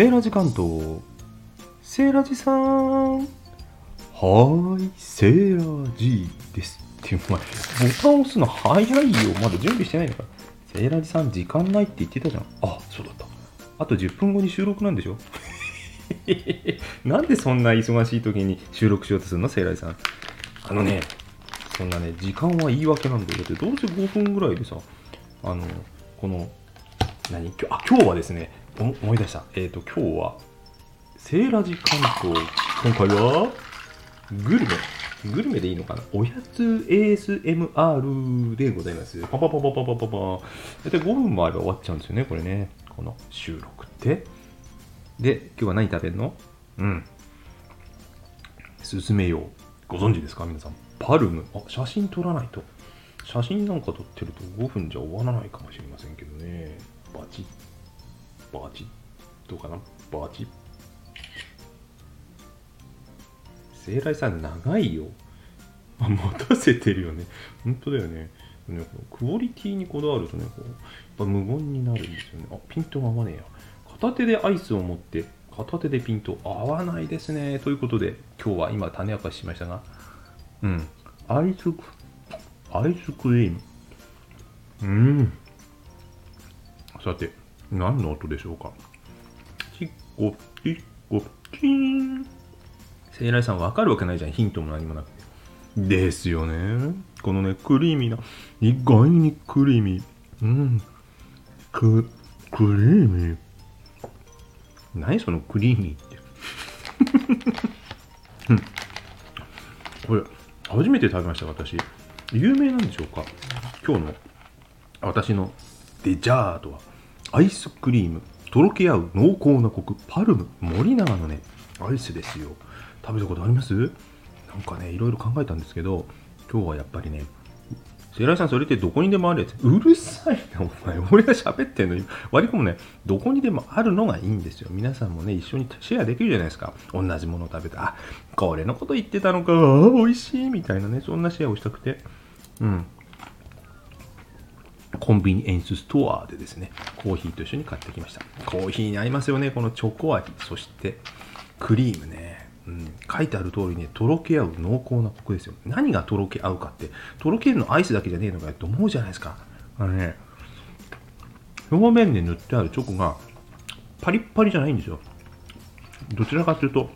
セーラジ関東。セーラジさん。はーい、セーラジです。っていう、お前、ボタン押すの早いよ。まだ準備してないのか。セーラジさん、時間ないって言ってたじゃん。あ、そうだった。あと10分後に収録なんでしょ？なんでそんな忙しい時に収録しようとするの？セーラジさん。あのね、そんなね、時間は言い訳なんだよ。だってどうせ5分ぐらいでさ、あの、この、何？今日あ、今日はですね、思い出した。えっ、と、今日は、セーラジ関東。今回は、グルメ。グルメでいいのかな？おやつ ASMR でございます。パパパパパパパパ。大体5分もあれば終わっちゃうんですよね、これね。この収録って。で、今日は何食べるの？うん。進めよう。ご存知ですか？皆さん。パルム。あ、写真撮らないと。写真なんか撮ってると5分じゃ終わらないかもしれませんけどね。バチッ。バーチ？どうかな？バーチ？ッ。セーライさん長いよ。あ、待たせてるよね。本当だよね。ねクオリティにこだわるとね、こうやっぱ無言になるんですよね。あ、ピントが合わねえや。片手でアイスを持って、片手でピント合わないですね。ということで、今日は今種明かししましたが、うん。アイスク、アイスクリーム。うん。さて、何の音でしょうか？チッコ、チッコ、チーン。セイライさんわかるわけないじゃん。ヒントも何もなくて。ですよね。このね、クリーミーな、意外にクリーミー。うん。ク、クリーミー。何そのクリーミーって。うん。これ、初めて食べました、私。有名なんでしょうか？今日の、私のデジャートは、アイスクリーム、とろけ合う濃厚なコク、パルム、森永のね、アイスですよ。食べたことあります？なんかね、いろいろ考えたんですけど、今日はやっぱりね、セイラさん、それってどこにでもあるやつ。うるさいな、お前。俺が喋ってんのに。割り込むね、どこにでもあるのがいいんですよ。皆さんもね、一緒にシェアできるじゃないですか。同じものを食べて、あ、これのこと言ってたのか、あ美味しいみたいなね、そんなシェアをしたくて。うん。コンビニエンスストアでですね、コーヒーと一緒に買ってきました。コーヒーに合いますよね、このチョコ味。そして、クリームね。うん、書いてある通りね、とろけ合う濃厚なコクですよ。何がとろけ合うかって、とろけるのアイスだけじゃねえのかよって思うじゃないですか。あのね、表面で塗ってあるチョコがパリッパリじゃないんですよ。どちらかというと、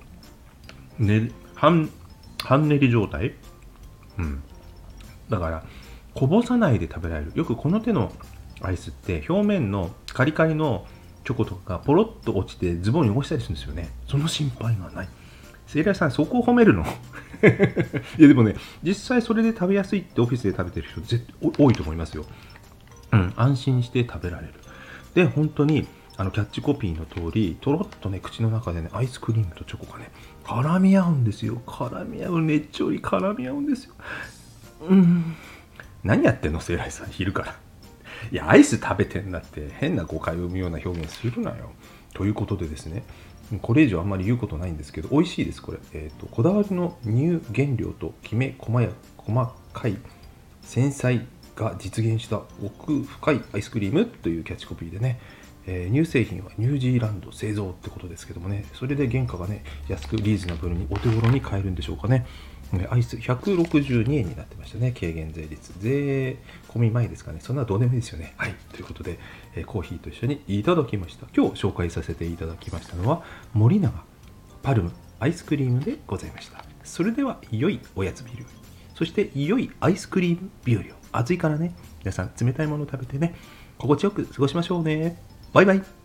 ね、半、半練り状態うん。だから、こぼさないで食べられる。よくこの手のアイスって、表面のカリカリのチョコとかがポロッと落ちてズボン汚したりするんですよね。その心配がない。セイラさん、そこを褒めるの？いや、でもね、実際それで食べやすいってオフィスで食べてる人絶多いと思いますよ。うん、安心して食べられる。で、本当に、あの、キャッチコピーの通り、とろっとね、口の中でね、アイスクリームとチョコがね、絡み合うんですよ。絡み合う、ねっちょり絡み合うんですよ。うん。何やってんの、セイライさん、昼から。いや、アイス食べてんだって、変な誤解を生むような表現するなよ。ということでですね、これ以上あんまり言うことないんですけど、美味しいです、これ。えっ、と、こだわりの乳原料ときめ細や細かい繊細が実現した奥深いアイスクリームというキャッチコピーでね、えー乳製品はニュージーランド製造ってことですけどもね、それで原価がね、安くリーズナブルにお手頃に買えるんでしょうかね。アイス162円になってましたね、軽減税率。税込み前ですかね、そんなどうでもいいですよね。はい、ということで、えーコーヒーと一緒にいただきました。今日紹介させていただきましたのは、森永パルムアイスクリームでございました。それでは、良いおやつ日和。そして、良いアイスクリーム日和を。暑いからね、皆さん冷たいもの食べてね、心地よく過ごしましょうね。バイバイ。